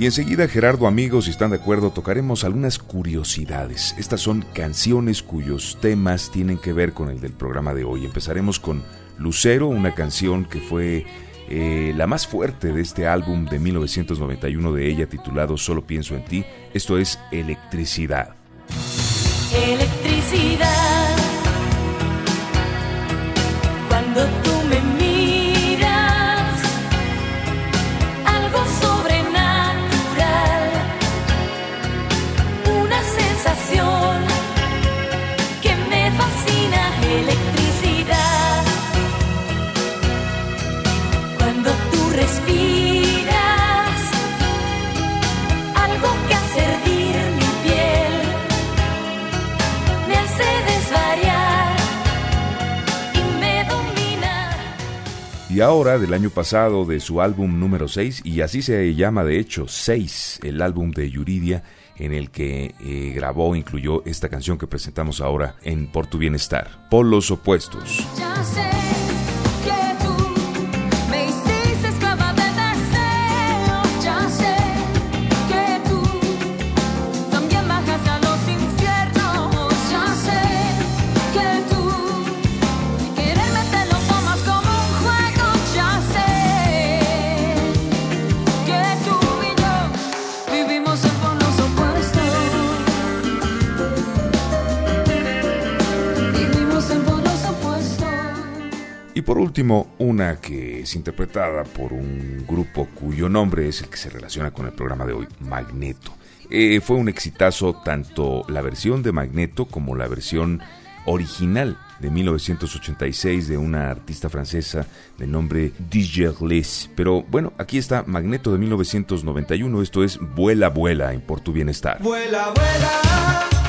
Y enseguida, Gerardo, amigos, si están de acuerdo, tocaremos algunas curiosidades. Estas son canciones cuyos temas tienen que ver con el del programa de hoy. Empezaremos con Lucero, una canción que fue eh, la más fuerte de este álbum de 1991 de ella titulado Solo pienso en ti. Esto es Electricidad. Electricidad. Y ahora, del año pasado, de su álbum número 6, y así se llama de hecho 6, el álbum de Yuridia, en el que eh, grabó, incluyó esta canción que presentamos ahora en Por tu Bienestar, Polos Opuestos. Y por último, una que es interpretada por un grupo cuyo nombre es el que se relaciona con el programa de hoy, Magneto. Eh, fue un exitazo tanto la versión de Magneto como la versión original de 1986 de una artista francesa de nombre DJ Les. Pero bueno, aquí está Magneto de 1991, esto es Vuela, vuela en Por tu Bienestar. Vuela, vuela.